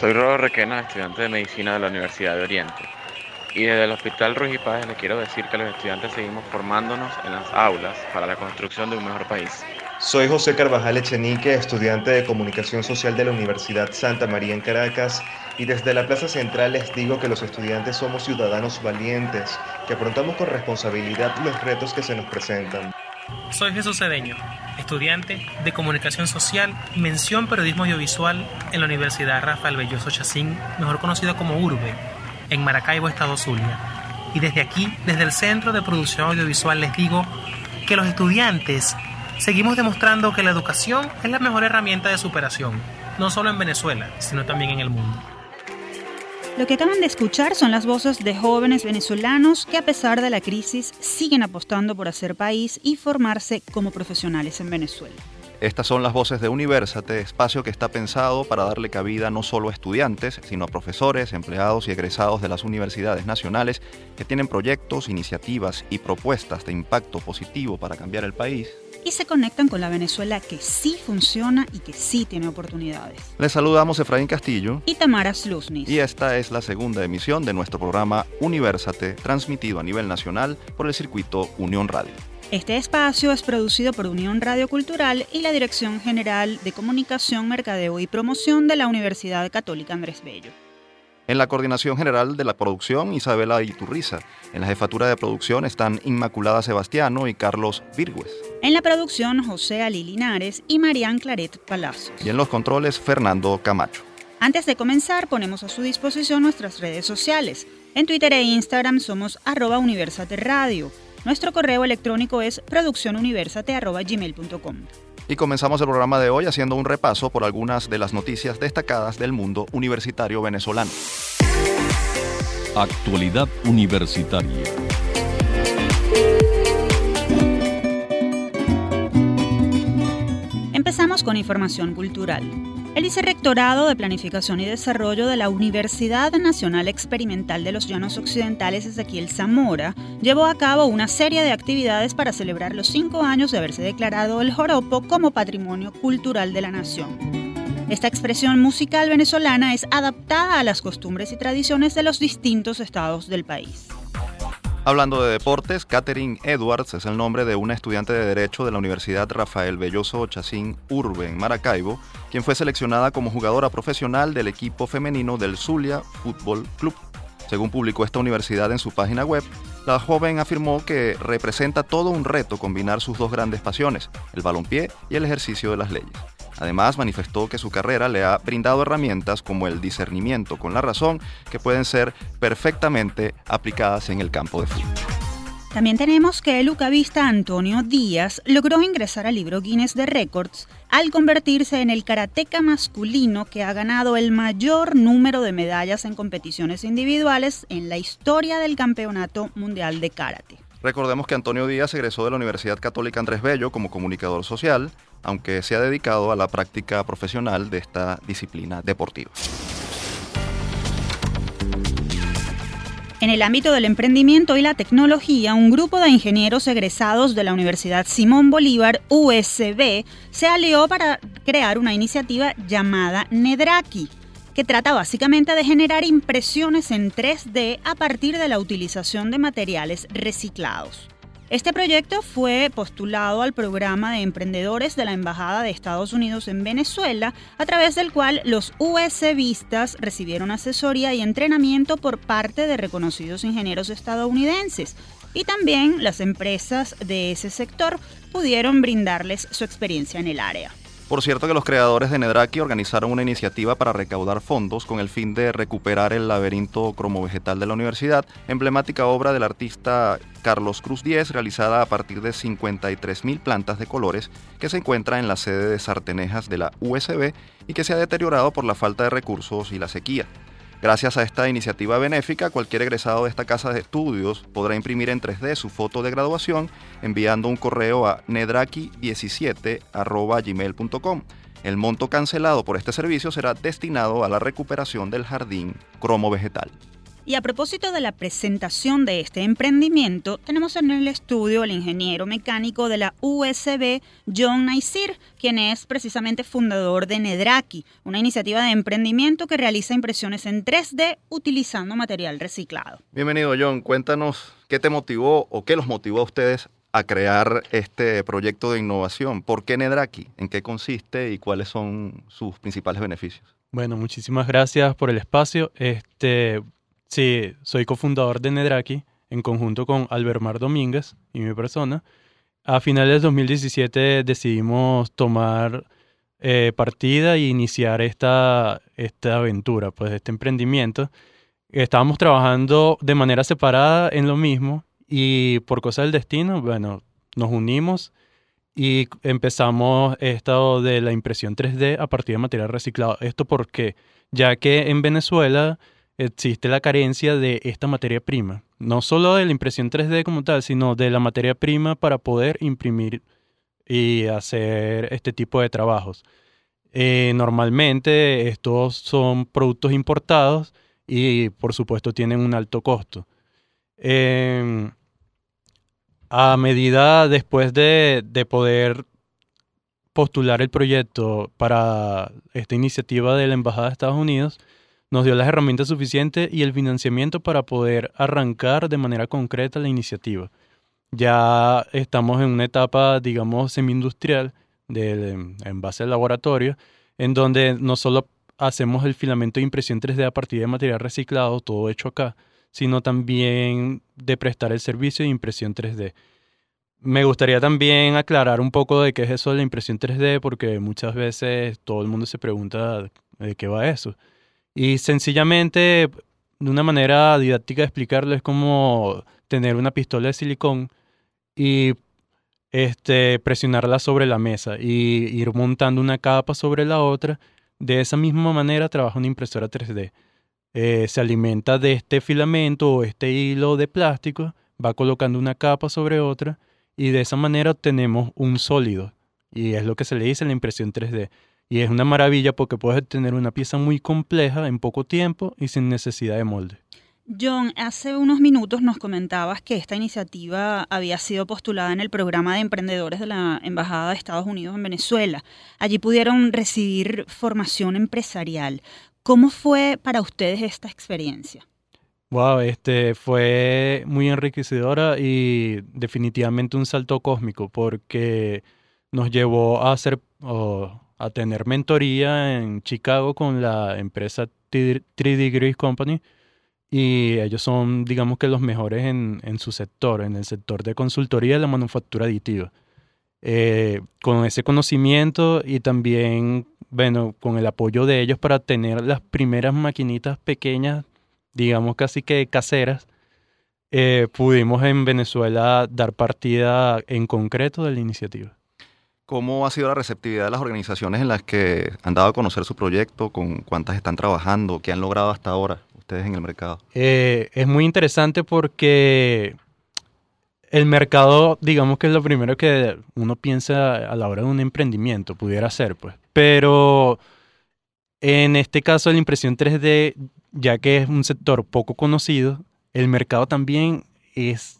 Soy Rodo Requena, estudiante de Medicina de la Universidad de Oriente. Y desde el Hospital Ruiz y Páez le quiero decir que los estudiantes seguimos formándonos en las aulas para la construcción de un mejor país. Soy José Carvajal Echenique, estudiante de Comunicación Social de la Universidad Santa María en Caracas, y desde la Plaza Central les digo que los estudiantes somos ciudadanos valientes, que afrontamos con responsabilidad los retos que se nos presentan. Soy Jesús Cedeño, estudiante de Comunicación Social, mención Periodismo Audiovisual en la Universidad Rafael Belloso Chacín, mejor conocido como URBE, en Maracaibo, Estado Zulia. Y desde aquí, desde el Centro de Producción Audiovisual, les digo que los estudiantes seguimos demostrando que la educación es la mejor herramienta de superación, no solo en Venezuela, sino también en el mundo. Lo que acaban de escuchar son las voces de jóvenes venezolanos que a pesar de la crisis siguen apostando por hacer país y formarse como profesionales en Venezuela. Estas son las voces de Universate, espacio que está pensado para darle cabida no solo a estudiantes, sino a profesores, empleados y egresados de las universidades nacionales que tienen proyectos, iniciativas y propuestas de impacto positivo para cambiar el país y se conectan con la Venezuela que sí funciona y que sí tiene oportunidades. Les saludamos Efraín Castillo y Tamara Sluznis. Y esta es la segunda emisión de nuestro programa Universate, transmitido a nivel nacional por el circuito Unión Radio. Este espacio es producido por Unión Radio Cultural y la Dirección General de Comunicación, Mercadeo y Promoción de la Universidad Católica Andrés Bello. En la coordinación general de la producción, Isabela Iturriza. En la jefatura de producción están Inmaculada Sebastiano y Carlos Virgües. En la producción, José Ali Linares y Marián Claret Palacios. Y en los controles, Fernando Camacho. Antes de comenzar, ponemos a su disposición nuestras redes sociales. En Twitter e Instagram somos arroba Universate Radio. Nuestro correo electrónico es produccionuniversate.gmail.com. Y comenzamos el programa de hoy haciendo un repaso por algunas de las noticias destacadas del mundo universitario venezolano. Actualidad universitaria. Empezamos con información cultural. El Vicerrectorado de Planificación y Desarrollo de la Universidad Nacional Experimental de los Llanos Occidentales Ezequiel Zamora llevó a cabo una serie de actividades para celebrar los cinco años de haberse declarado el joropo como Patrimonio Cultural de la Nación. Esta expresión musical venezolana es adaptada a las costumbres y tradiciones de los distintos estados del país. Hablando de deportes, Catherine Edwards es el nombre de una estudiante de Derecho de la Universidad Rafael Belloso Chacín Urbe en Maracaibo, quien fue seleccionada como jugadora profesional del equipo femenino del Zulia Fútbol Club. Según publicó esta universidad en su página web, la joven afirmó que representa todo un reto combinar sus dos grandes pasiones, el balompié y el ejercicio de las leyes. Además, manifestó que su carrera le ha brindado herramientas como el discernimiento con la razón que pueden ser perfectamente aplicadas en el campo de fútbol. También tenemos que el ucavista Antonio Díaz logró ingresar al libro Guinness de Records al convertirse en el karateca masculino que ha ganado el mayor número de medallas en competiciones individuales en la historia del Campeonato Mundial de Karate. Recordemos que Antonio Díaz egresó de la Universidad Católica Andrés Bello como comunicador social, aunque se ha dedicado a la práctica profesional de esta disciplina deportiva. En el ámbito del emprendimiento y la tecnología, un grupo de ingenieros egresados de la Universidad Simón Bolívar, USB, se alió para crear una iniciativa llamada Nedraki, que trata básicamente de generar impresiones en 3D a partir de la utilización de materiales reciclados. Este proyecto fue postulado al programa de emprendedores de la Embajada de Estados Unidos en Venezuela, a través del cual los USBistas recibieron asesoría y entrenamiento por parte de reconocidos ingenieros estadounidenses. Y también las empresas de ese sector pudieron brindarles su experiencia en el área. Por cierto que los creadores de Nedraki organizaron una iniciativa para recaudar fondos con el fin de recuperar el laberinto cromovegetal de la universidad, emblemática obra del artista Carlos Cruz Díez, realizada a partir de 53.000 plantas de colores que se encuentra en la sede de Sartenejas de la USB y que se ha deteriorado por la falta de recursos y la sequía. Gracias a esta iniciativa benéfica, cualquier egresado de esta casa de estudios podrá imprimir en 3D su foto de graduación enviando un correo a nedraki17.gmail.com. El monto cancelado por este servicio será destinado a la recuperación del jardín cromo vegetal. Y a propósito de la presentación de este emprendimiento, tenemos en el estudio al ingeniero mecánico de la USB, John Naisir, quien es precisamente fundador de Nedraki, una iniciativa de emprendimiento que realiza impresiones en 3D utilizando material reciclado. Bienvenido, John. Cuéntanos qué te motivó o qué los motivó a ustedes a crear este proyecto de innovación. ¿Por qué Nedraki? ¿En qué consiste y cuáles son sus principales beneficios? Bueno, muchísimas gracias por el espacio. Este, Sí, soy cofundador de Nedraki en conjunto con Albermar Domínguez y mi persona. A finales de 2017 decidimos tomar eh, partida e iniciar esta, esta aventura, pues este emprendimiento. Estábamos trabajando de manera separada en lo mismo y por cosa del destino, bueno, nos unimos y empezamos esto de la impresión 3D a partir de material reciclado. Esto porque, ya que en Venezuela existe la carencia de esta materia prima. No solo de la impresión 3D como tal, sino de la materia prima para poder imprimir y hacer este tipo de trabajos. Eh, normalmente estos son productos importados y por supuesto tienen un alto costo. Em, a medida después de, de poder postular el proyecto para esta iniciativa de la Embajada de Estados Unidos, nos dio las herramientas suficientes y el financiamiento para poder arrancar de manera concreta la iniciativa. Ya estamos en una etapa, digamos, semi-industrial de, en base al laboratorio, en donde no solo hacemos el filamento de impresión 3D a partir de material reciclado, todo hecho acá, sino también de prestar el servicio de impresión 3D. Me gustaría también aclarar un poco de qué es eso de la impresión 3D, porque muchas veces todo el mundo se pregunta de qué va eso. Y sencillamente, de una manera didáctica de explicarlo, es como tener una pistola de silicón y este, presionarla sobre la mesa y ir montando una capa sobre la otra. De esa misma manera trabaja una impresora 3D. Eh, se alimenta de este filamento o este hilo de plástico, va colocando una capa sobre otra y de esa manera obtenemos un sólido. Y es lo que se le dice la impresión 3D. Y es una maravilla porque puedes tener una pieza muy compleja en poco tiempo y sin necesidad de molde. John, hace unos minutos nos comentabas que esta iniciativa había sido postulada en el programa de emprendedores de la Embajada de Estados Unidos en Venezuela. Allí pudieron recibir formación empresarial. ¿Cómo fue para ustedes esta experiencia? Wow, este fue muy enriquecedora y definitivamente un salto cósmico porque nos llevó a hacer a tener mentoría en Chicago con la empresa 3 Degrees Company y ellos son, digamos que los mejores en, en su sector, en el sector de consultoría de la manufactura aditiva. Eh, con ese conocimiento y también, bueno, con el apoyo de ellos para tener las primeras maquinitas pequeñas, digamos casi que caseras, eh, pudimos en Venezuela dar partida en concreto de la iniciativa. ¿Cómo ha sido la receptividad de las organizaciones en las que han dado a conocer su proyecto? ¿Con cuántas están trabajando? ¿Qué han logrado hasta ahora ustedes en el mercado? Eh, es muy interesante porque el mercado, digamos que es lo primero que uno piensa a la hora de un emprendimiento, pudiera ser, pues. Pero en este caso, la impresión 3D, ya que es un sector poco conocido, el mercado también es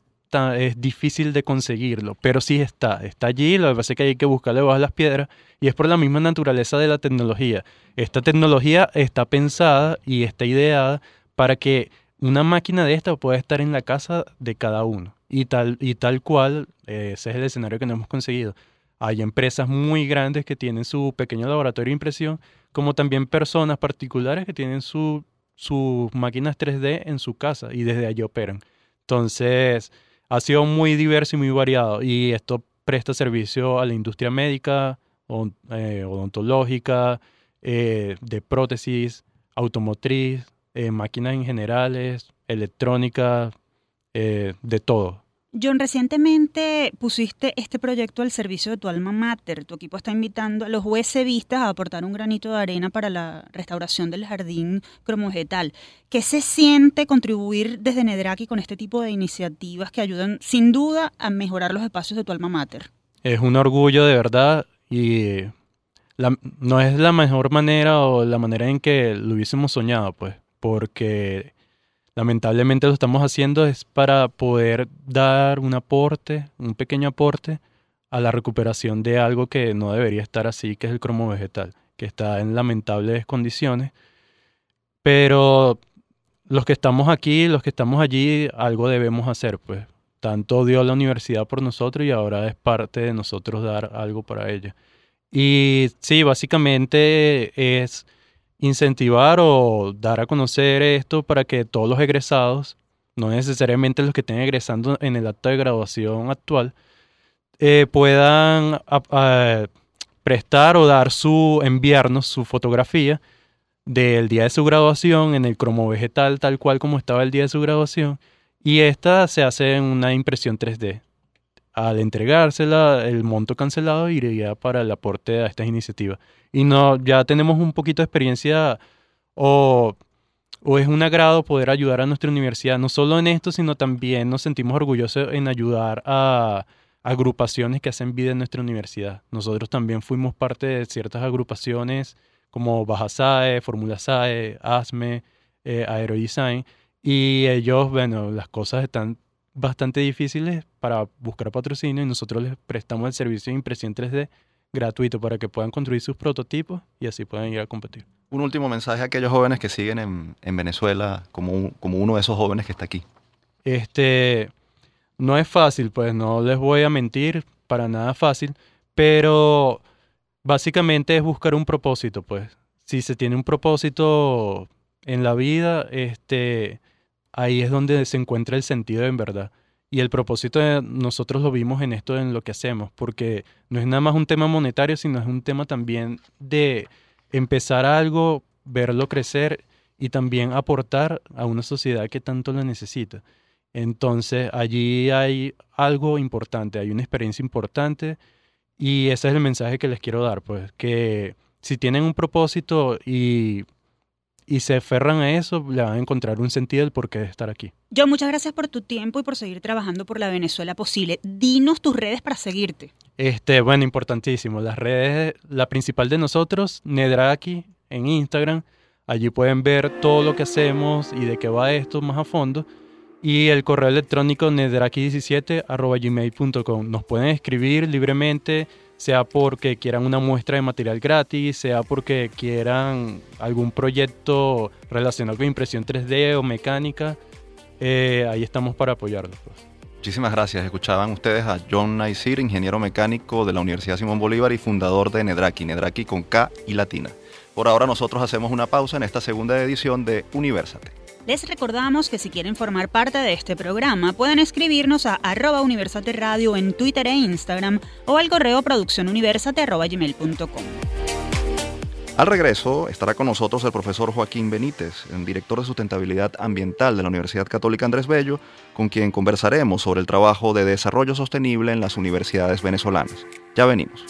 es difícil de conseguirlo, pero sí está, está allí, lo que pasa es que hay que buscarle bajo las piedras y es por la misma naturaleza de la tecnología. Esta tecnología está pensada y está ideada para que una máquina de esta pueda estar en la casa de cada uno y tal, y tal cual, eh, ese es el escenario que no hemos conseguido. Hay empresas muy grandes que tienen su pequeño laboratorio de impresión, como también personas particulares que tienen sus máquinas 3D en su casa y desde allí operan. Entonces, ha sido muy diverso y muy variado y esto presta servicio a la industria médica, eh, odontológica, eh, de prótesis, automotriz, eh, máquinas en generales, electrónica, de todo. John, recientemente pusiste este proyecto al servicio de tu alma mater. Tu equipo está invitando a los USBistas a aportar un granito de arena para la restauración del jardín cromovegetal. ¿Qué se siente contribuir desde Nedraki con este tipo de iniciativas que ayudan sin duda a mejorar los espacios de tu alma mater? Es un orgullo de verdad y no es la mejor manera o la manera en que lo hubiésemos soñado, pues, porque lamentablemente lo estamos haciendo es para poder dar un aporte, un pequeño aporte a la recuperación de algo que no debería estar así, que es el cromo vegetal, que está en lamentables condiciones. Pero los que estamos aquí, los que estamos allí, algo debemos hacer, pues. Tanto dio la universidad por nosotros y ahora es parte de nosotros dar algo para ella. Y sí, básicamente es incentivar o dar a conocer esto para que todos los egresados, no necesariamente los que estén egresando en el acto de graduación actual, eh, puedan prestar o dar su, enviarnos su fotografía del día de su graduación en el cromo vegetal tal cual como estaba el día de su graduación y esta se hace en una impresión 3D. Al entregársela, el monto cancelado iría para el aporte a estas iniciativas. Y no, ya tenemos un poquito de experiencia o, o es un agrado poder ayudar a nuestra universidad, no solo en esto, sino también nos sentimos orgullosos en ayudar a agrupaciones que hacen vida en nuestra universidad. Nosotros también fuimos parte de ciertas agrupaciones como Baja SAE, Fórmula SAE, ASME, eh, Aerodesign, y ellos, bueno, las cosas están bastante difíciles para buscar patrocinio y nosotros les prestamos el servicio de impresión 3D gratuito para que puedan construir sus prototipos y así puedan ir a competir. Un último mensaje a aquellos jóvenes que siguen en, en Venezuela como, como uno de esos jóvenes que está aquí. Este, no es fácil, pues no les voy a mentir, para nada fácil, pero básicamente es buscar un propósito, pues. Si se tiene un propósito en la vida, este, ahí es donde se encuentra el sentido en verdad. Y el propósito de nosotros lo vimos en esto, en lo que hacemos, porque no es nada más un tema monetario, sino es un tema también de empezar algo, verlo crecer y también aportar a una sociedad que tanto lo necesita. Entonces allí hay algo importante, hay una experiencia importante y ese es el mensaje que les quiero dar, pues que si tienen un propósito y, y se aferran a eso, le van a encontrar un sentido del porqué de estar aquí. Yo muchas gracias por tu tiempo y por seguir trabajando por la Venezuela posible. Dinos tus redes para seguirte. Este, bueno, importantísimo. Las redes, la principal de nosotros, Nedraki, en Instagram. Allí pueden ver todo lo que hacemos y de qué va esto más a fondo y el correo electrónico nedraki17.gmail.com. Nos pueden escribir libremente, sea porque quieran una muestra de material gratis, sea porque quieran algún proyecto relacionado con impresión 3D o mecánica. Eh, ahí estamos para apoyarlos. Pues. Muchísimas gracias. Escuchaban ustedes a John Naisir, ingeniero mecánico de la Universidad Simón Bolívar y fundador de Nedraki, Nedraki con K y latina. Por ahora nosotros hacemos una pausa en esta segunda edición de Universate. Les recordamos que si quieren formar parte de este programa, pueden escribirnos a arroba universate radio en Twitter e Instagram o al correo produccionuniversate.gmail.com. Al regreso estará con nosotros el profesor Joaquín Benítez, director de sustentabilidad ambiental de la Universidad Católica Andrés Bello, con quien conversaremos sobre el trabajo de desarrollo sostenible en las universidades venezolanas. Ya venimos.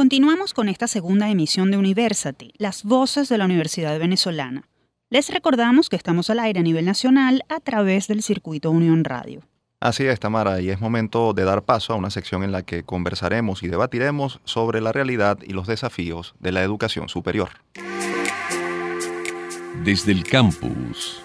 Continuamos con esta segunda emisión de Universate, las voces de la Universidad Venezolana. Les recordamos que estamos al aire a nivel nacional a través del circuito Unión Radio. Así es, Tamara, y es momento de dar paso a una sección en la que conversaremos y debatiremos sobre la realidad y los desafíos de la educación superior. Desde el campus.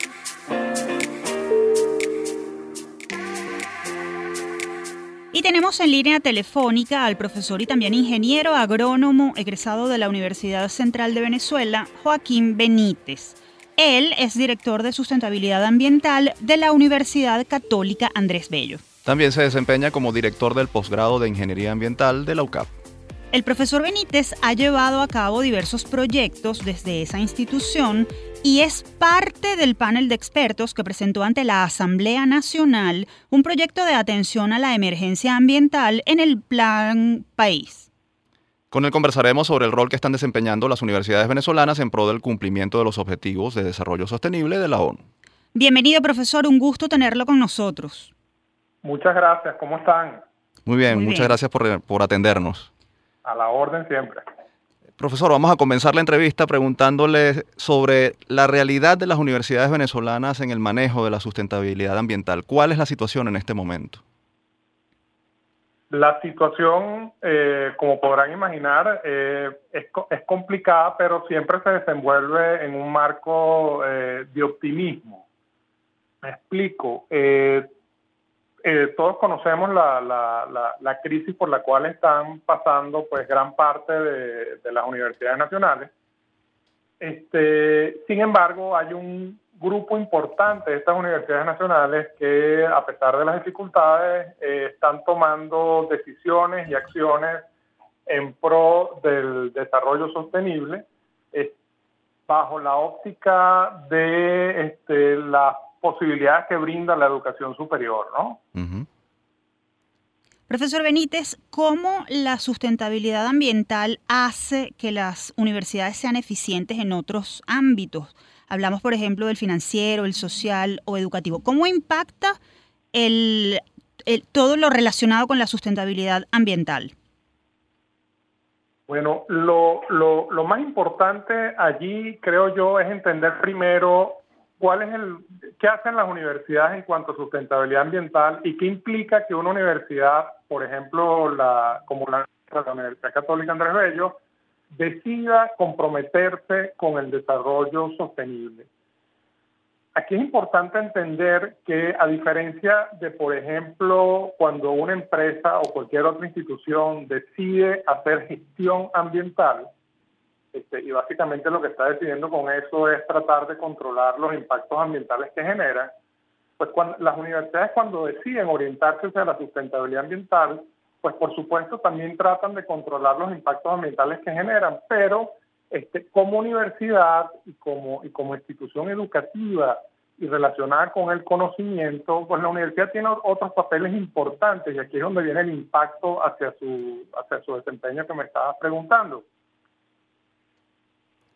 Y tenemos en línea telefónica al profesor y también ingeniero agrónomo egresado de la Universidad Central de Venezuela, Joaquín Benítez. Él es director de sustentabilidad ambiental de la Universidad Católica Andrés Bello. También se desempeña como director del posgrado de Ingeniería Ambiental de la UCAP. El profesor Benítez ha llevado a cabo diversos proyectos desde esa institución y es parte del panel de expertos que presentó ante la Asamblea Nacional un proyecto de atención a la emergencia ambiental en el Plan País. Con él conversaremos sobre el rol que están desempeñando las universidades venezolanas en pro del cumplimiento de los objetivos de desarrollo sostenible de la ONU. Bienvenido, profesor, un gusto tenerlo con nosotros. Muchas gracias, ¿cómo están? Muy bien, muchas gracias por, por atendernos. A la orden siempre. Profesor, vamos a comenzar la entrevista preguntándole sobre la realidad de las universidades venezolanas en el manejo de la sustentabilidad ambiental. ¿Cuál es la situación en este momento? La situación, eh, como podrán imaginar, eh, es, es, complicada, pero siempre se desenvuelve en un marco eh, de optimismo. Me explico. Todos conocemos la, la, crisis por la cual están pasando pues gran parte de, de las universidades nacionales. Este, sin embargo, hay un grupo importante de estas universidades nacionales que, a pesar de las dificultades, eh, están tomando decisiones y acciones en pro del desarrollo sostenible eh, bajo la óptica de este, las posibilidades que brinda la educación superior, ¿no? Profesor Benítez, ¿cómo la sustentabilidad ambiental hace que las universidades sean eficientes en otros ámbitos? Hablamos, por ejemplo, del financiero, el social o educativo. ¿Cómo impacta el, todo lo relacionado con la sustentabilidad ambiental? Bueno, lo, lo, lo, más importante allí, creo yo, es entender primero cuál es el, qué hacen las universidades en cuanto a sustentabilidad ambiental y qué implica que una universidad, por ejemplo, la, como la, la Universidad Católica Andrés Bello, decida comprometerse con el desarrollo sostenible. Aquí es importante entender que a diferencia de, por ejemplo, cuando una empresa o cualquier otra institución decide hacer gestión ambiental, este, y básicamente lo que está decidiendo con eso es tratar de controlar los impactos ambientales que genera, pues cuando, las universidades cuando deciden orientarse hacia la sustentabilidad ambiental, pues por supuesto también tratan de controlar los impactos ambientales que generan, pero este, como universidad y como, y como institución educativa y relacionada con el conocimiento, pues la universidad tiene otros papeles importantes y aquí es donde viene el impacto hacia su, hacia su desempeño que me estabas preguntando.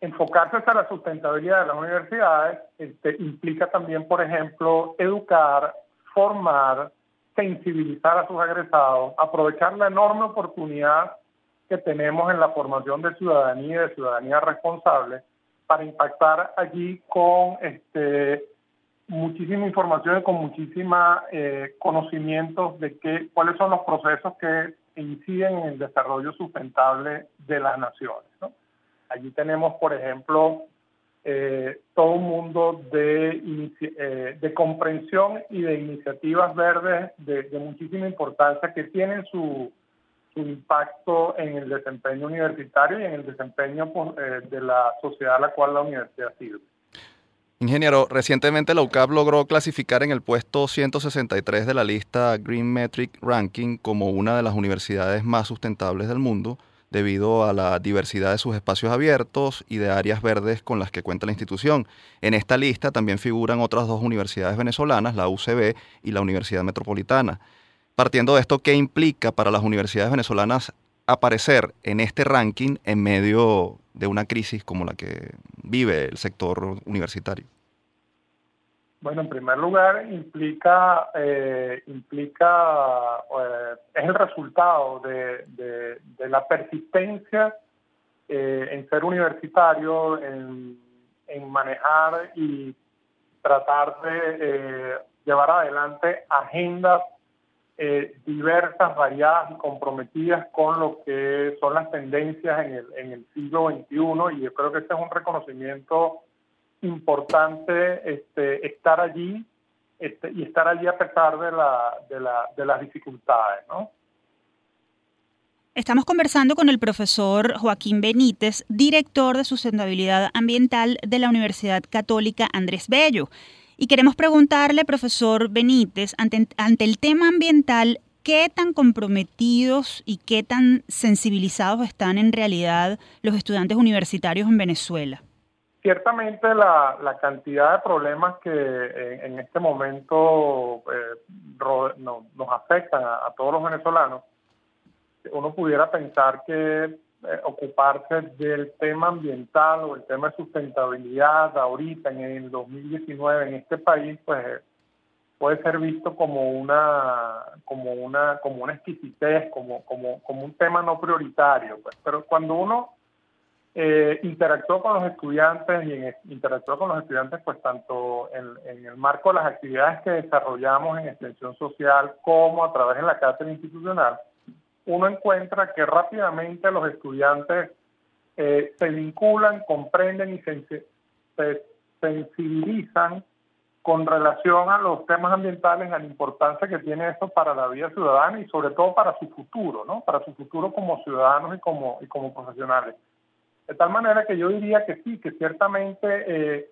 Enfocarse hacia la sustentabilidad de las universidades este, implica también, por ejemplo, educar, formar, sensibilizar a sus agresados, aprovechar la enorme oportunidad que tenemos en la formación de ciudadanía y de ciudadanía responsable para impactar allí con este, muchísima información y con muchísima eh, conocimiento de qué, cuáles son los procesos que inciden en el desarrollo sustentable de las naciones. Allí tenemos, por ejemplo, eh, todo un mundo de, eh, de comprensión y de iniciativas verdes de, muchísima importancia que tienen su, impacto en el desempeño universitario y en el desempeño pues, eh, de la sociedad a la cual la universidad sirve. Ingeniero, recientemente la UCAP logró clasificar en el puesto 163 de la lista Green Metric Ranking como una de las universidades más sustentables del mundo debido a la diversidad de sus espacios abiertos y de áreas verdes con las que cuenta la institución. En esta lista también figuran otras dos universidades venezolanas, la UCB y la Universidad Metropolitana. Partiendo de esto, ¿qué implica para las universidades venezolanas aparecer en este ranking en medio de una crisis como la que vive el sector universitario? Bueno, en primer lugar, implica, eh, implica eh, es el resultado de, la persistencia eh, en ser universitario, en, manejar y tratar de llevar adelante agendas diversas, variadas y comprometidas con lo que son las tendencias en el, en el siglo XXI y yo creo que este es un reconocimiento importante este, estar allí este, y estar allí a pesar de, la, de, la, de las dificultades. Estamos conversando con el profesor Joaquín Benítez, director de sustentabilidad ambiental de la Universidad Católica Andrés Bello. Y queremos preguntarle, profesor Benítez, ante, ante el tema ambiental, ¿qué tan comprometidos y qué tan sensibilizados están en realidad los estudiantes universitarios en Venezuela? Ciertamente la, la, cantidad de problemas que en, este momento eh, nos afectan a, todos los venezolanos, uno pudiera pensar que eh, ocuparse del tema ambiental o el tema de sustentabilidad ahorita en el 2019 en este país, pues puede ser visto como una como una como una exquisitez, como como como un tema no prioritario, pues. Pero cuando uno eh, interactuó con los estudiantes y en, interactuó con los estudiantes pues tanto en, el marco de las actividades que desarrollamos en extensión social como a través de la cátedra institucional, uno encuentra que rápidamente los estudiantes eh, se vinculan, comprenden y se, sensibilizan con relación a los temas ambientales, a la importancia que tiene esto para la vida ciudadana y sobre todo para su futuro, ¿no? Para su futuro como ciudadanos y como profesionales. De tal manera que yo diría que sí, que ciertamente eh,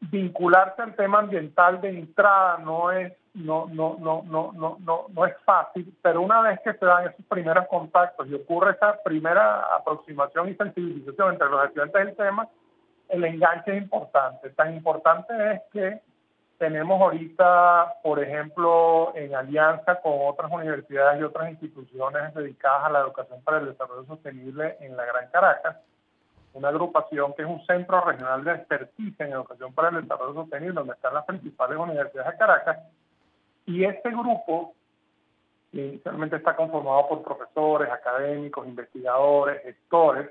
vincularse al tema ambiental de entrada no es no, no, no, no, no, no, no es fácil, pero una vez que se dan esos primeros contactos y ocurre esa primera aproximación y sensibilización entre los estudiantes del tema, el enganche es importante. Tan importante es que tenemos ahorita, por ejemplo, en alianza con otras universidades y otras instituciones dedicadas a la educación para el desarrollo sostenible en la Gran Caracas, una agrupación que es un centro regional de experticia en educación para el desarrollo sostenible, donde están las principales universidades de Caracas, y este grupo inicialmente está conformado por profesores, académicos, investigadores, gestores.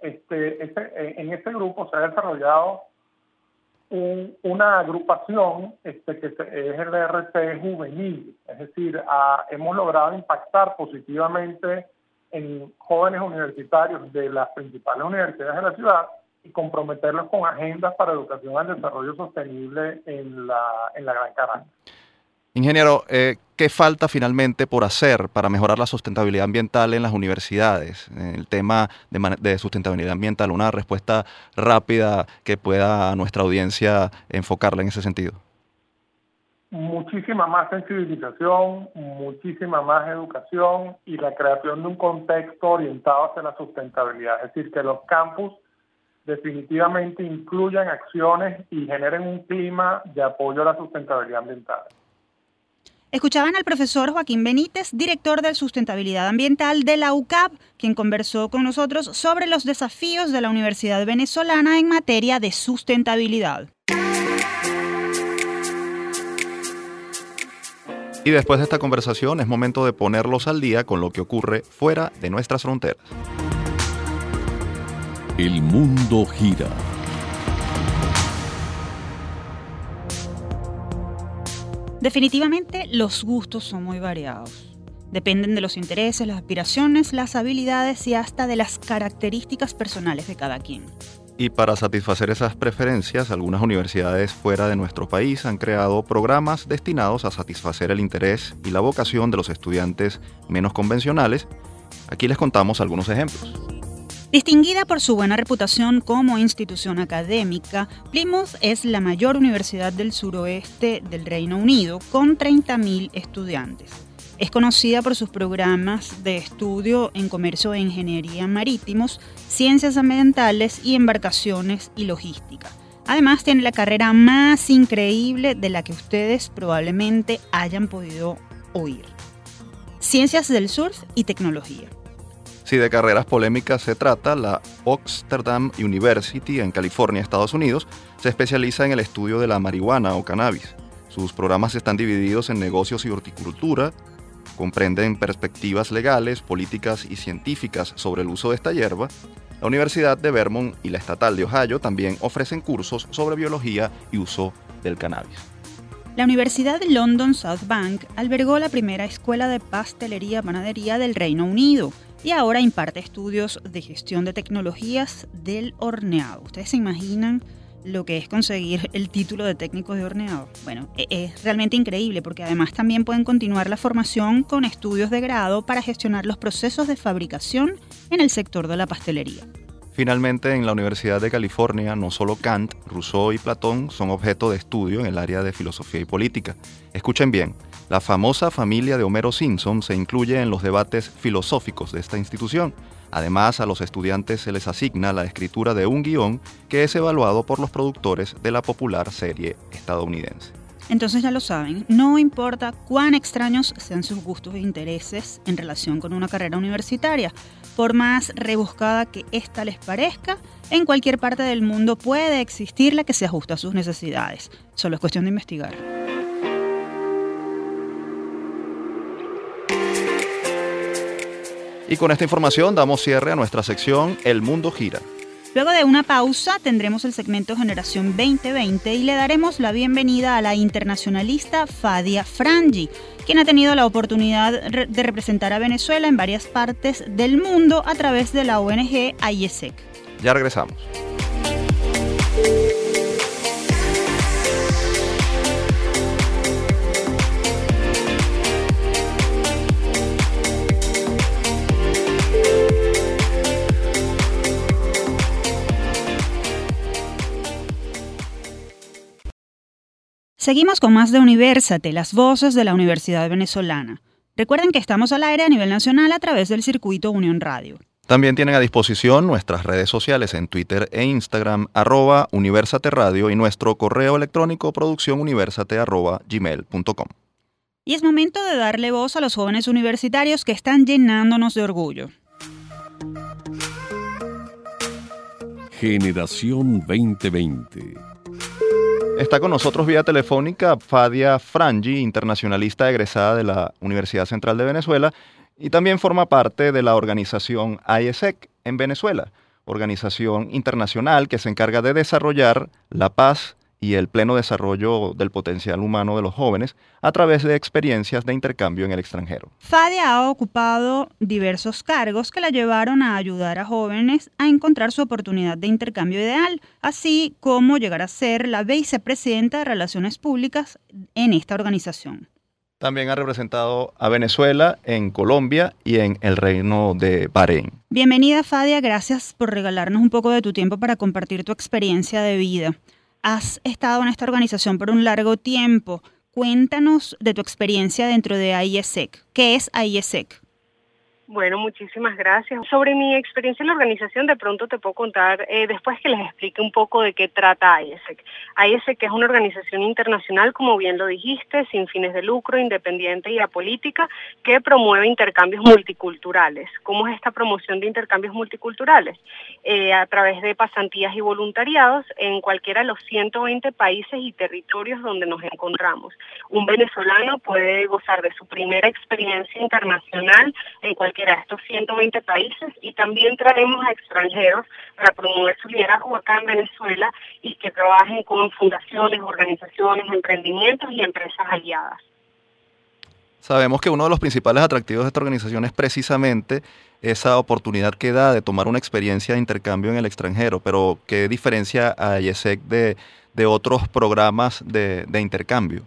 Este, este, en este grupo se ha desarrollado una agrupación este, que es el RC juvenil, es decir, hemos logrado impactar positivamente en jóvenes universitarios de las principales universidades de la ciudad y comprometerlos con agendas para educación al desarrollo sostenible en la, en la Gran Caracas. Ingeniero, eh, ¿qué falta finalmente por hacer para mejorar la sustentabilidad ambiental en las universidades? El tema de, sustentabilidad ambiental, una respuesta rápida que pueda nuestra audiencia enfocarla en ese sentido. Muchísima más sensibilización, muchísima más educación y la creación de un contexto orientado hacia la sustentabilidad. Es decir, que los campus definitivamente incluyan acciones y generen un clima de apoyo a la sustentabilidad ambiental. Escuchaban al profesor Joaquín Benítez, director de Sustentabilidad Ambiental de la UCAP, quien conversó con nosotros sobre los desafíos de la Universidad Venezolana en materia de sustentabilidad. Y después de esta conversación es momento de ponerlos al día con lo que ocurre fuera de nuestras fronteras. El mundo gira Definitivamente los gustos son muy variados. Dependen de los intereses, las aspiraciones, las habilidades y hasta de las características personales de cada quien. Y para satisfacer esas preferencias, algunas universidades fuera de nuestro país han creado programas destinados a satisfacer el interés y la vocación de los estudiantes menos convencionales. Aquí les contamos algunos ejemplos. Distinguida por su buena reputación como institución académica, Plymouth es la mayor universidad del suroeste del Reino Unido, con 30.000 estudiantes. Es conocida por sus programas de estudio en comercio e ingeniería marítimos, ciencias ambientales y embarcaciones y logística. Además, tiene la carrera más increíble de la que ustedes probablemente hayan podido oír. Ciencias del surf y tecnología. Si de carreras polémicas se trata, la Oxford University en California, Estados Unidos, se especializa en el estudio de la marihuana o cannabis. Sus programas están divididos en negocios y horticultura, comprenden perspectivas legales, políticas y científicas sobre el uso de esta hierba. La Universidad de Vermont y la Estatal de Ohio también ofrecen cursos sobre biología y uso del cannabis. La Universidad de London South Bank albergó la primera escuela de pastelería-panadería del Reino Unido y ahora imparte estudios de gestión de tecnologías del horneado. ¿Ustedes se imaginan lo que es conseguir el título de técnico de horneado? Bueno, e-, es realmente increíble porque además también pueden continuar la formación con estudios de grado para gestionar los procesos de fabricación en el sector de la pastelería. Finalmente, en la Universidad de California, no solo Kant, Rousseau y Platón son objeto de estudio en el área de filosofía y política. Escuchen bien, la famosa familia de Homero Simpson se incluye en los debates filosóficos de esta institución. Además, a los estudiantes se les asigna la escritura de un guion que es evaluado por los productores de la popular serie estadounidense. Entonces ya lo saben, no importa cuán extraños sean sus gustos e intereses en relación con una carrera universitaria, por más rebuscada que ésta les parezca, en cualquier parte del mundo puede existir la que se ajusta a sus necesidades. Solo es cuestión de investigar. Y con esta información damos cierre a nuestra sección El Mundo Gira. Luego de una pausa tendremos el segmento Generación 2020 y le daremos la bienvenida a la internacionalista Fadia Frangi, quien ha tenido la oportunidad de representar a Venezuela en varias partes del mundo a través de la ONG IESEC. Ya regresamos. Seguimos con más de Universate, las voces de la Universidad Venezolana. Recuerden que estamos al aire a nivel nacional a través del circuito Unión Radio. También tienen a disposición nuestras redes sociales en Twitter e Instagram, arroba Universate Radio y nuestro correo electrónico producciónuniversate arroba gmail.com. Y es momento de darle voz a los jóvenes universitarios que están llenándonos de orgullo. Generación 2020 Está con nosotros vía telefónica Fadia Frangi, internacionalista egresada de la Universidad Central de Venezuela y también forma parte de la organización IESEC en Venezuela, organización internacional que se encarga de desarrollar la paz y el pleno desarrollo del potencial humano de los jóvenes a través de experiencias de intercambio en el extranjero. Fadia ha ocupado diversos cargos que la llevaron a ayudar a jóvenes a encontrar su oportunidad de intercambio ideal, así como llegar a ser la vicepresidenta de Relaciones Públicas en esta organización. También ha representado a Venezuela en Colombia y en el Reino de Bahrein. Bienvenida Fadia, gracias por regalarnos un poco de tu tiempo para compartir tu experiencia de vida has estado en esta organización por un largo tiempo. Cuéntanos de tu experiencia dentro de IESEC. ¿Qué es IESEC? Bueno, muchísimas gracias. Sobre mi experiencia en la organización, de pronto te puedo contar eh, después que les explique un poco de qué trata IESEC. IESEC es una organización internacional, como bien lo dijiste, sin fines de lucro, independiente y apolítica, que promueve intercambios multiculturales. ¿Cómo es esta promoción de intercambios multiculturales? Eh, a través de pasantías y voluntariados en cualquiera de los 120 países y territorios donde nos encontramos. Un venezolano puede gozar de su primera experiencia internacional en cualquier a estos 120 países y también traemos a extranjeros para promover su liderazgo acá en Venezuela y que trabajen con fundaciones, organizaciones, emprendimientos y empresas aliadas. Sabemos que uno de los principales atractivos de esta organización es precisamente esa oportunidad que da de tomar una experiencia de intercambio en el extranjero, pero ¿qué diferencia a IESEC de, de otros programas de, de intercambio?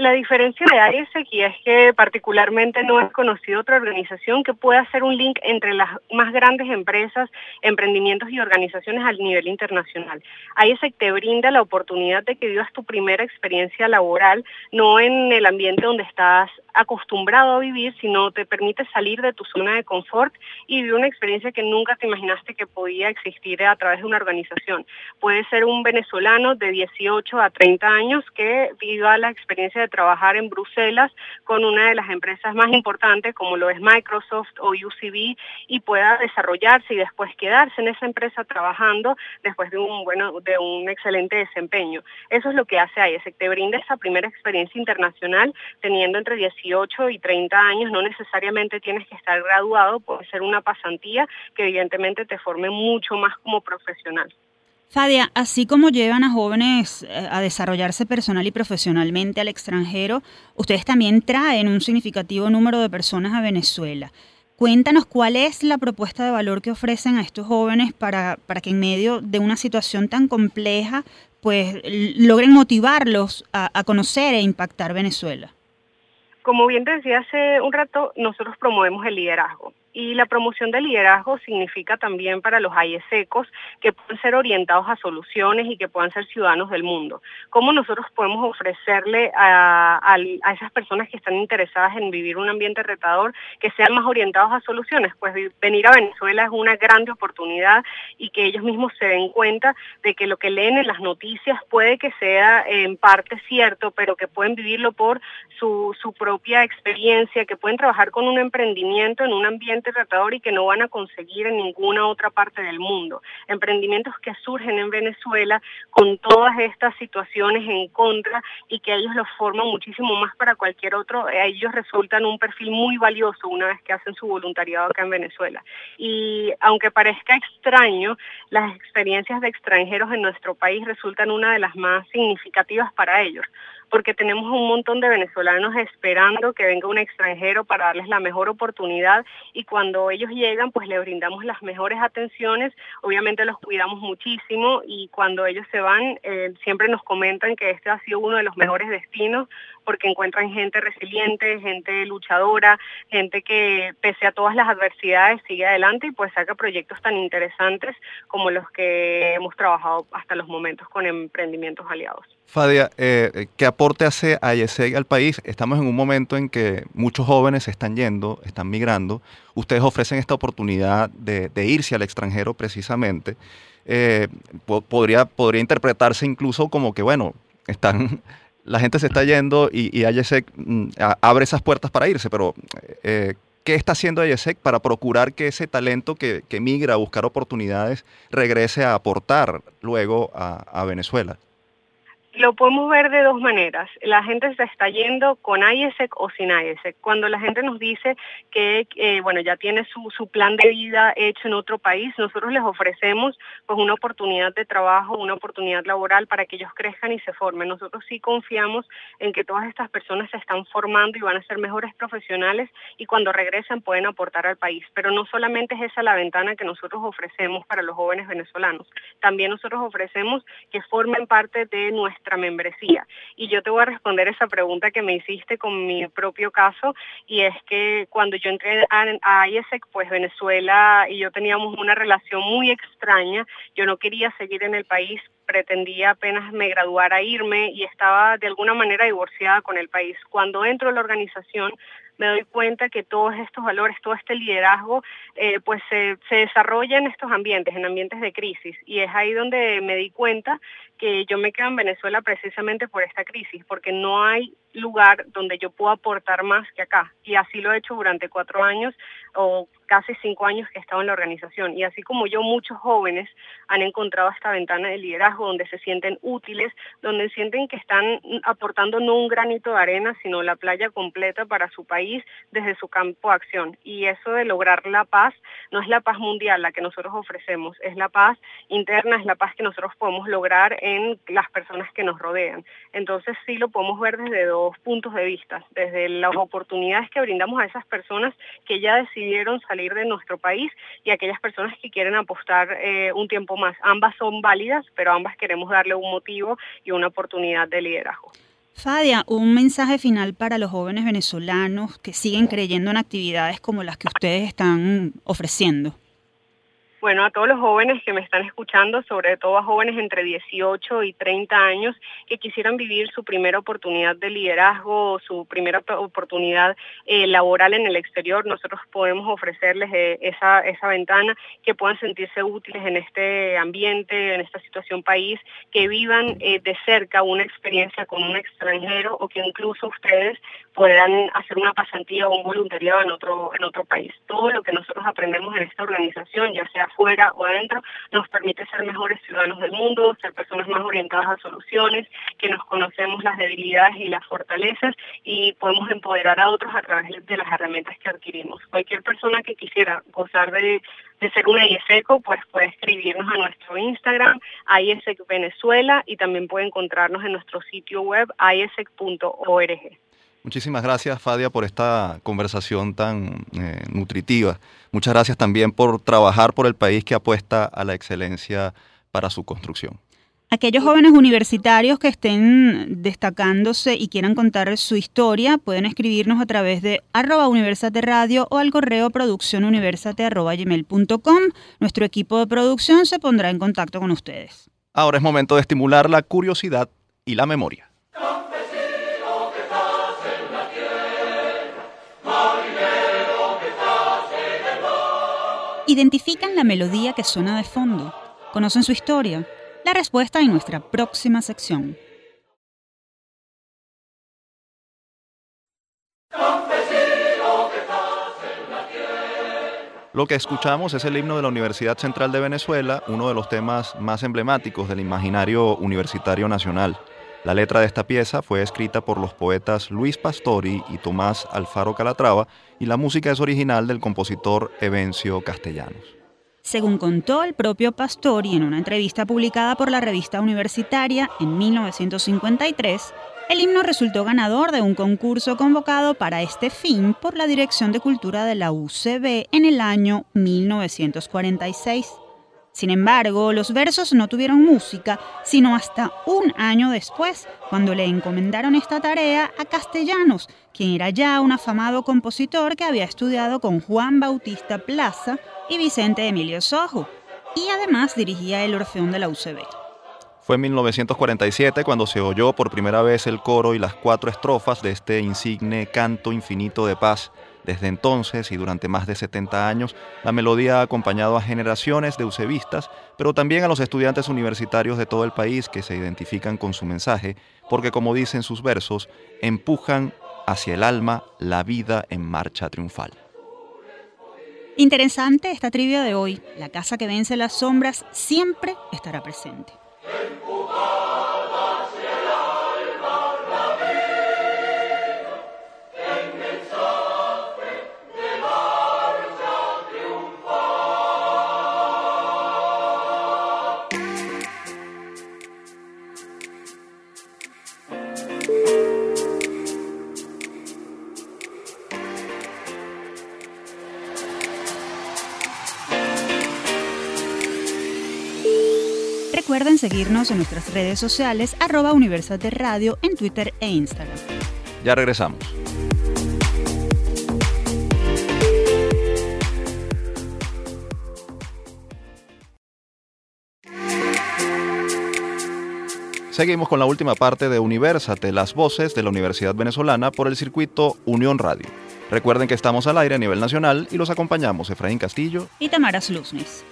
La diferencia de IESEC es que particularmente no es conocido otra organización que pueda hacer un link entre las más grandes empresas, emprendimientos y organizaciones a nivel internacional. IESEC te brinda la oportunidad de que vivas tu primera experiencia laboral, no en el ambiente donde estás acostumbrado a vivir, sino te permite salir de tu zona de confort y vivir una experiencia que nunca te imaginaste que podía existir a través de una organización. Puede ser un venezolano de 18 a 30 años que viva la experiencia de trabajar en Bruselas con una de las empresas más importantes como lo es Microsoft o UCB y pueda desarrollarse y después quedarse en esa empresa trabajando después de un bueno de un excelente desempeño. Eso es lo que hace IESEC, te brinda esa primera experiencia internacional teniendo entre 18 18 y 30 años, no necesariamente tienes que estar graduado, puede ser una pasantía que evidentemente te forme mucho más como profesional. Fadia, así como llevan a jóvenes eh, a desarrollarse personal y profesionalmente al extranjero, ustedes también traen un significativo número de personas a Venezuela. Cuéntanos cuál es la propuesta de valor que ofrecen a estos jóvenes para, para que en medio de una situación tan compleja, pues logren motivarlos a conocer e impactar Venezuela. Como bien decía hace un rato, nosotros promovemos el liderazgo. Y la promoción del liderazgo significa también para los secos que pueden ser orientados a soluciones y que puedan ser ciudadanos del mundo. ¿Cómo nosotros podemos ofrecerle a, esas personas que están interesadas en vivir un ambiente retador que sean más orientados a soluciones? Pues venir a Venezuela es una grande oportunidad y que ellos mismos se den cuenta de que lo que leen en las noticias puede que sea en parte cierto, pero que pueden vivirlo por su, su propia experiencia, que pueden trabajar con un emprendimiento en un ambiente sumamente retador y que no van a conseguir en ninguna otra parte del mundo. Emprendimientos que surgen en Venezuela con todas estas situaciones en contra y que ellos los forman muchísimo más para cualquier otro, ellos resultan un perfil muy valioso una vez que hacen su voluntariado acá en Venezuela. Y aunque parezca extraño, las experiencias de extranjeros en nuestro país resultan una de las más significativas para ellos porque tenemos un montón de venezolanos esperando que venga un extranjero para darles la mejor oportunidad y cuando ellos llegan pues le brindamos las mejores atenciones, obviamente los cuidamos muchísimo y cuando ellos se van eh, siempre nos comentan que este ha sido uno de los mejores destinos porque encuentran gente resiliente, gente luchadora, gente que pese a todas las adversidades sigue adelante y pues saca proyectos tan interesantes como los que hemos trabajado hasta los momentos con emprendimientos aliados. Fadia, eh, ¿qué aporte hace AYSEG al país? Estamos en un momento en que muchos jóvenes están yendo, están migrando. Ustedes ofrecen esta oportunidad de, irse al extranjero precisamente. Eh, podría interpretarse incluso como que, bueno, están, la gente se está yendo y, y AYSEG mm, abre esas puertas para irse, pero eh, ¿qué está haciendo AYSEG para procurar que ese talento que, que, migra a buscar oportunidades regrese a aportar luego a Venezuela? Lo podemos ver de dos maneras. La gente se está yendo con IESEC o sin IESEC. Cuando la gente nos dice que eh, bueno ya tiene su, su, plan de vida hecho en otro país, nosotros les ofrecemos pues una oportunidad de trabajo, una oportunidad laboral para que ellos crezcan y se formen. Nosotros sí confiamos en que todas estas personas se están formando y van a ser mejores profesionales y cuando regresen pueden aportar al país. Pero no solamente es esa la ventana que nosotros ofrecemos para los jóvenes venezolanos, también nosotros ofrecemos que formen parte de nuestra membresía. Y yo te voy a responder esa pregunta que me hiciste con mi propio caso, y es que cuando yo entré a, IESEC, pues Venezuela y yo teníamos una relación muy extraña, yo no quería seguir en el país pretendía apenas me graduara irme y estaba de alguna manera divorciada con el país. Cuando entro a la organización me doy cuenta que todos estos valores, todo este liderazgo, eh, pues se, se desarrolla en estos ambientes, en ambientes de crisis. Y es ahí donde me di cuenta que yo me quedo en Venezuela precisamente por esta crisis, porque no hay lugar donde yo pueda aportar más que acá. Y así lo he hecho durante cuatro años o casi cinco años que he estado en la organización. Y así como yo, muchos jóvenes han encontrado esta ventana de liderazgo donde se sienten útiles, donde sienten que están aportando no un granito de arena, sino la playa completa para su país desde su campo de acción. Y eso de lograr la paz no es la paz mundial la que nosotros ofrecemos, es la paz interna, es la paz que nosotros podemos lograr en las personas que nos rodean. Entonces sí lo podemos ver desde dos puntos de vista, desde las oportunidades que brindamos a esas personas que ya decidieron salir de nuestro país y aquellas personas que quieren apostar eh, un tiempo más. Ambas son válidas, pero ambas queremos darle un motivo y una oportunidad de liderazgo. Fadia, un mensaje final para los jóvenes venezolanos que siguen creyendo en actividades como las que ustedes están ofreciendo. Bueno, a todos los jóvenes que me están escuchando, sobre todo a jóvenes entre 18 y 30 años que quisieran vivir su primera oportunidad de liderazgo, su primera oportunidad eh, laboral en el exterior, nosotros podemos ofrecerles eh, esa, ventana, que puedan sentirse útiles en este ambiente, en esta situación país, que vivan eh, de cerca una experiencia con un extranjero o que incluso ustedes puedan hacer una pasantía o un voluntariado en otro, en otro país. Todo lo que nosotros aprendemos en esta organización, ya sea afuera o adentro, nos permite ser mejores ciudadanos del mundo, ser personas más orientadas a soluciones, que nos conocemos las debilidades y las fortalezas y podemos empoderar a otros a través de las herramientas que adquirimos. Cualquier persona que quisiera gozar de, ser una IESECO, pues puede escribirnos a nuestro Instagram, IESEC Venezuela, y también puede encontrarnos en nuestro sitio web, iesec.org. Muchísimas gracias, Fadia, por esta conversación tan eh, nutritiva. Muchas gracias también por trabajar por el país que apuesta a la excelencia para su construcción. Aquellos jóvenes universitarios que estén destacándose y quieran contar su historia pueden escribirnos a través de arroba universate radio o al correo producciónuniversate.com. Nuestro equipo de producción se pondrá en contacto con ustedes. Ahora es momento de estimular la curiosidad y la memoria. Identifican la melodía que suena de fondo, conocen su historia. La respuesta en nuestra próxima sección. Lo que escuchamos es el himno de la Universidad Central de Venezuela, uno de los temas más emblemáticos del imaginario universitario nacional. La letra de esta pieza fue escrita por los poetas Luis Pastori y Tomás Alfaro Calatrava y la música es original del compositor Evencio Castellanos. Según contó el propio Pastori en una entrevista publicada por la revista universitaria en 1953, el himno resultó ganador de un concurso convocado para este fin por la Dirección de Cultura de la UCB en el año 1946. Sin embargo, los versos no tuvieron música, sino hasta un año después, cuando le encomendaron esta tarea a Castellanos, quien era ya un afamado compositor que había estudiado con Juan Bautista Plaza y Vicente Emilio Sojo, y además dirigía el Orfeón de la UCB. Fue en 1947 cuando se oyó por primera vez el coro y las cuatro estrofas de este insigne canto infinito de paz. Desde entonces y durante más de 70 años, la melodía ha acompañado a generaciones de usevistas, pero también a los estudiantes universitarios de todo el país que se identifican con su mensaje, porque como dicen sus versos, empujan hacia el alma la vida en marcha triunfal. Interesante esta trivia de hoy. La casa que vence las sombras siempre estará presente. Recuerden seguirnos en nuestras redes sociales arroba Universate Radio en Twitter e Instagram. Ya regresamos. Seguimos con la última parte de Universate, las voces de la Universidad Venezolana por el circuito Unión Radio. Recuerden que estamos al aire a nivel nacional y los acompañamos Efraín Castillo y Tamara Sluznis.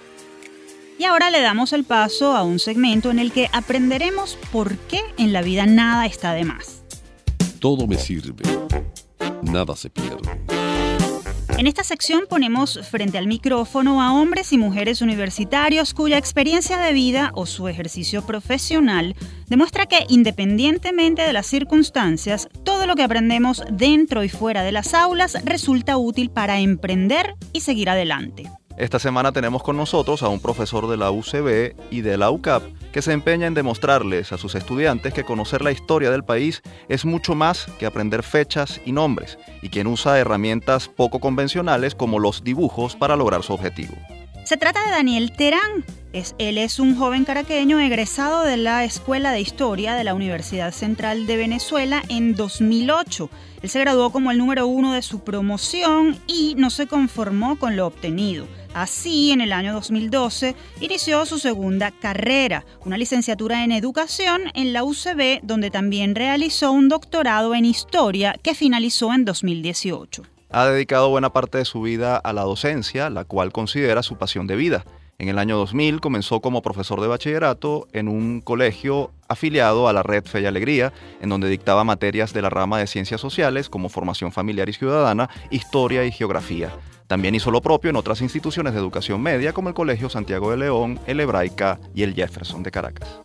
Y ahora le damos el paso a un segmento en el que aprenderemos por qué en la vida nada está de más. Todo me sirve, nada se pierde. En esta sección ponemos frente al micrófono a hombres y mujeres universitarios cuya experiencia de vida o su ejercicio profesional demuestra que independientemente de las circunstancias, todo lo que aprendemos dentro y fuera de las aulas resulta útil para emprender y seguir adelante. Esta semana tenemos con nosotros a un profesor de la UCB y de la UCAP que se empeña en demostrarles a sus estudiantes que conocer la historia del país es mucho más que aprender fechas y nombres, y quien usa herramientas poco convencionales como los dibujos para lograr su objetivo. Se trata de Daniel Terán. Es, él es un joven caraqueño egresado de la Escuela de Historia de la Universidad Central de Venezuela en 2008. Él se graduó como el número uno de su promoción y no se conformó con lo obtenido. Así, en el año 2012, inició su segunda carrera, una licenciatura en educación en la UCB, donde también realizó un doctorado en historia que finalizó en 2018. Ha dedicado buena parte de su vida a la docencia, la cual considera su pasión de vida. En el año 2000 comenzó como profesor de bachillerato en un colegio afiliado a la red Fe y Alegría, en donde dictaba materias de la rama de ciencias sociales como formación familiar y ciudadana, historia y geografía. También hizo lo propio en otras instituciones de educación media como el Colegio Santiago de León, el Hebraica y el Jefferson de Caracas.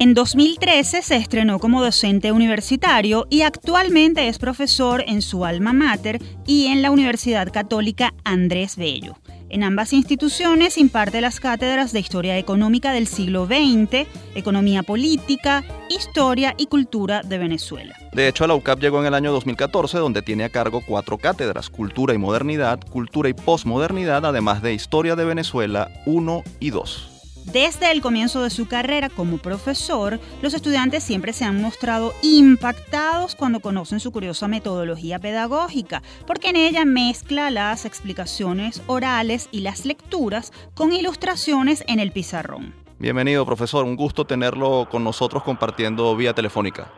En 2013 se estrenó como docente universitario y actualmente es profesor en su alma mater y en la Universidad Católica Andrés Bello. En ambas instituciones imparte las cátedras de Historia Económica del siglo XX, Economía Política, Historia y Cultura de Venezuela. De hecho, a la UCAP llegó en el año 2014, donde tiene a cargo cuatro cátedras, Cultura y Modernidad, Cultura y Postmodernidad, además de Historia de Venezuela 1 y 2. Desde el comienzo de su carrera como profesor, los estudiantes siempre se han mostrado impactados cuando conocen su curiosa metodología pedagógica, porque en ella mezcla las explicaciones orales y las lecturas con ilustraciones en el pizarrón. Bienvenido, profesor. Un gusto tenerlo con nosotros compartiendo vía telefónica.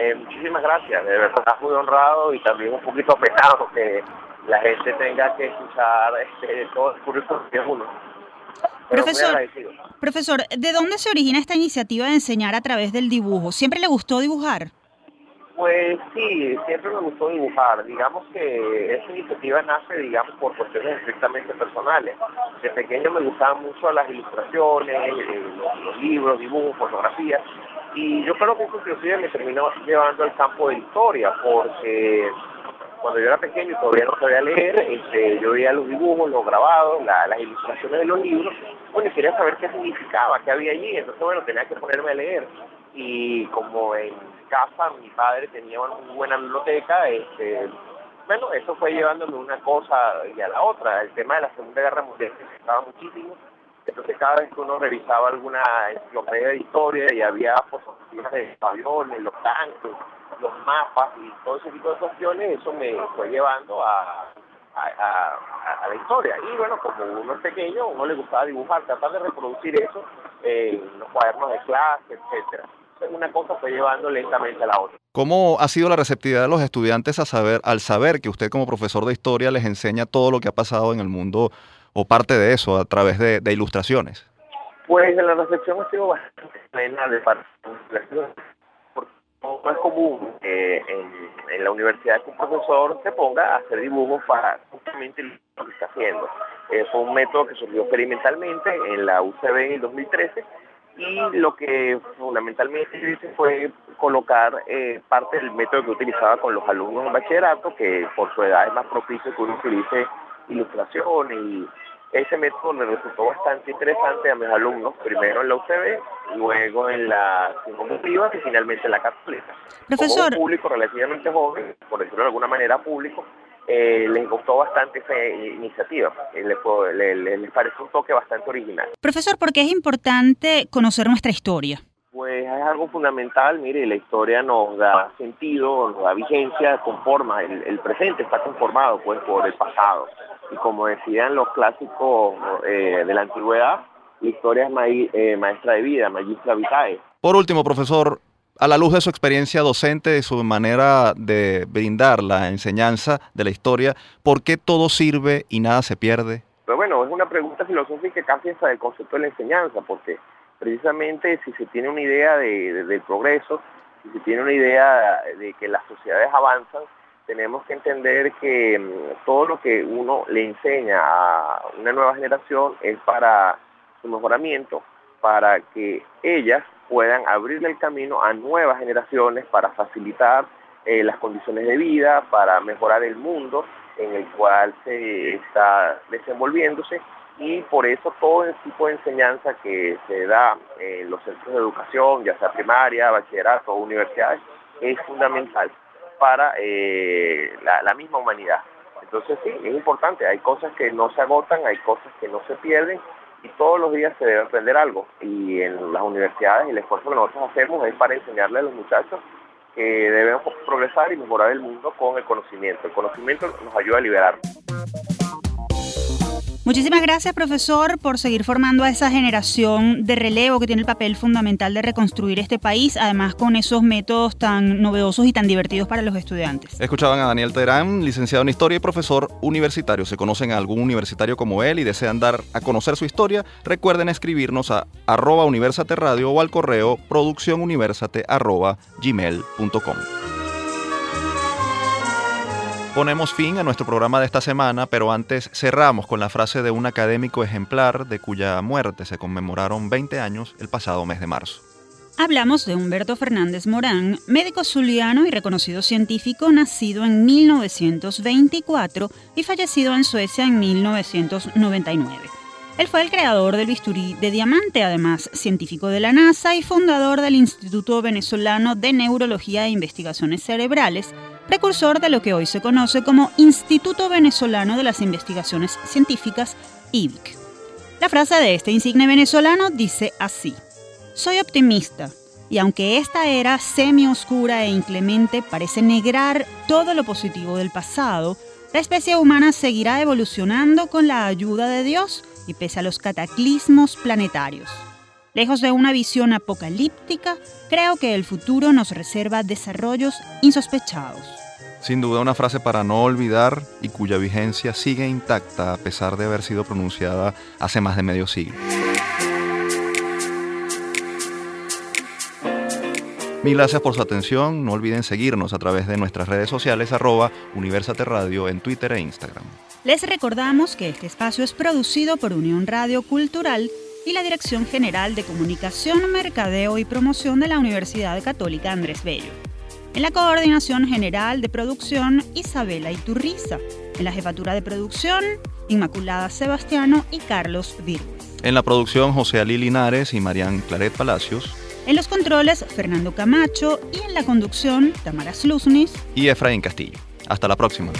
Eh, muchísimas gracias. De verdad, muy honrado y también un poquito apenado que la gente tenga que escuchar este, todo el currículum de uno. Profesor, profesor, ¿de dónde se origina esta iniciativa de enseñar a través del dibujo? ¿Siempre le gustó dibujar? Pues sí, siempre me gustó dibujar. Digamos que esa iniciativa nace, digamos, por cuestiones estrictamente personales. De pequeño me gustaban mucho las ilustraciones, eh, los, libros, dibujos, fotografías. Y yo creo que eso inclusive me terminó llevando al campo de historia, porque cuando yo era pequeño todavía no sabía leer, este, yo veía los dibujos, los grabados, las ilustraciones de los libros, bueno, quería saber qué significaba, qué había allí, entonces bueno, tenía que ponerme a leer. Y como en casa mi padre tenía una buena biblioteca, este, bueno, eso fue llevándome una cosa y a la otra. El tema de la Segunda Guerra Mundial se estaba muchísimo, entonces cada vez que uno revisaba alguna enciclopedia de historia y había fotografías de aviones, los tanques, los mapas y todo ese tipo de cuestiones, eso me fue llevando a, a, la historia. Y bueno, como uno es pequeño, uno le gustaba dibujar, tratar de reproducir eso en los cuadernos de clase, etcétera. Una cosa fue llevando lentamente a la otra. ¿Cómo ha sido la receptividad de los estudiantes a saber, al saber que usted como profesor de historia les enseña todo lo que ha pasado en el mundo o parte de eso a través de, ilustraciones? Pues la recepción ha sido bastante plena de parte de no es común en, la universidad que un profesor se ponga a hacer dibujos para justamente lo que está haciendo. Es un método que surgió experimentalmente en la UCB en el 2013 y lo que fundamentalmente hice fue colocar eh, parte del método que utilizaba con los alumnos en bachillerato, que por su edad es más propicio que uno utilice ilustraciones y ese método me resultó bastante interesante a mis alumnos, primero en la UCB, luego en la Simón y finalmente en la Católica. Profesor. un público relativamente joven, por decirlo de alguna manera público, eh, les gustó bastante esa iniciativa, les, les, parece un toque bastante original. Profesor, ¿por qué es importante conocer nuestra historia? Pues es algo fundamental, mire, la historia nos da sentido, nos da vigencia, conforma, el, presente está conformado pues por el pasado. Y como decían los clásicos eh, de la antigüedad, la historia es maestra de vida, magistra vitae. Por último, profesor, a la luz de su experiencia docente, de su manera de brindar la enseñanza de la historia, ¿por qué todo sirve y nada se pierde? Pues bueno, es una pregunta filosófica casi hasta del concepto de la enseñanza, porque precisamente si se tiene una idea de, del progreso, si se tiene una idea de que las sociedades avanzan, tenemos que entender que mm, todo lo que uno le enseña a una nueva generación es para su mejoramiento, para que ellas puedan abrirle el camino a nuevas generaciones para facilitar eh, las condiciones de vida, para mejorar el mundo en el cual se está desenvolviéndose. Y por eso todo el tipo de enseñanza que se da en los centros de educación, ya sea primaria, bachillerato o universidades, es fundamental para eh, la misma humanidad. Entonces sí, es importante, hay cosas que no se agotan, hay cosas que no se pierden y todos los días se debe aprender algo. Y en las universidades el esfuerzo que nosotros hacemos es para enseñarle a los muchachos que debemos progresar y mejorar el mundo con el conocimiento. El conocimiento nos ayuda a liberarnos. Muchísimas gracias, profesor, por seguir formando a esa generación de relevo que tiene el papel fundamental de reconstruir este país, además con esos métodos tan novedosos y tan divertidos para los estudiantes. Escuchaban a Daniel Terán, licenciado en Historia y profesor universitario. Si conocen a algún universitario como él y desean dar a conocer su historia, recuerden escribirnos a arroba universate radio o al correo producciónuniversate arroba gmail.com. Ponemos fin a nuestro programa de esta semana, pero antes cerramos con la frase de un académico ejemplar de cuya muerte se conmemoraron 20 años el pasado mes de marzo. Hablamos de Humberto Fernández Morán, médico zuliano y reconocido científico nacido en 1924 y fallecido en Suecia en 1999. Él fue el creador del bisturí de diamante, además científico de la NASA y fundador del Instituto Venezolano de Neurología e Investigaciones Cerebrales, precursor de lo que hoy se conoce como Instituto Venezolano de las Investigaciones Científicas, IVIC. La frase de este insigne venezolano dice así, Soy optimista, y aunque esta era semi-oscura e inclemente parece negrar todo lo positivo del pasado, la especie humana seguirá evolucionando con la ayuda de Dios y pese a los cataclismos planetarios. Lejos de una visión apocalíptica, creo que el futuro nos reserva desarrollos insospechados. Sin duda una frase para no olvidar y cuya vigencia sigue intacta a pesar de haber sido pronunciada hace más de medio siglo. Mil gracias por su atención. No olviden seguirnos a través de nuestras redes sociales arroba Universate Radio en Twitter e Instagram. Les recordamos que este espacio es producido por Unión Radio Cultural y la Dirección General de Comunicación, Mercadeo y Promoción de la Universidad Católica Andrés Bello. En la coordinación general de producción, Isabela Iturriza. En la jefatura de producción, Inmaculada Sebastiano y Carlos Virgües. En la producción, José Ali Linares y Marian Claret Palacios. En los controles, Fernando Camacho y en la conducción, Tamara Sluznis y Efraín Castillo. Hasta la próxima.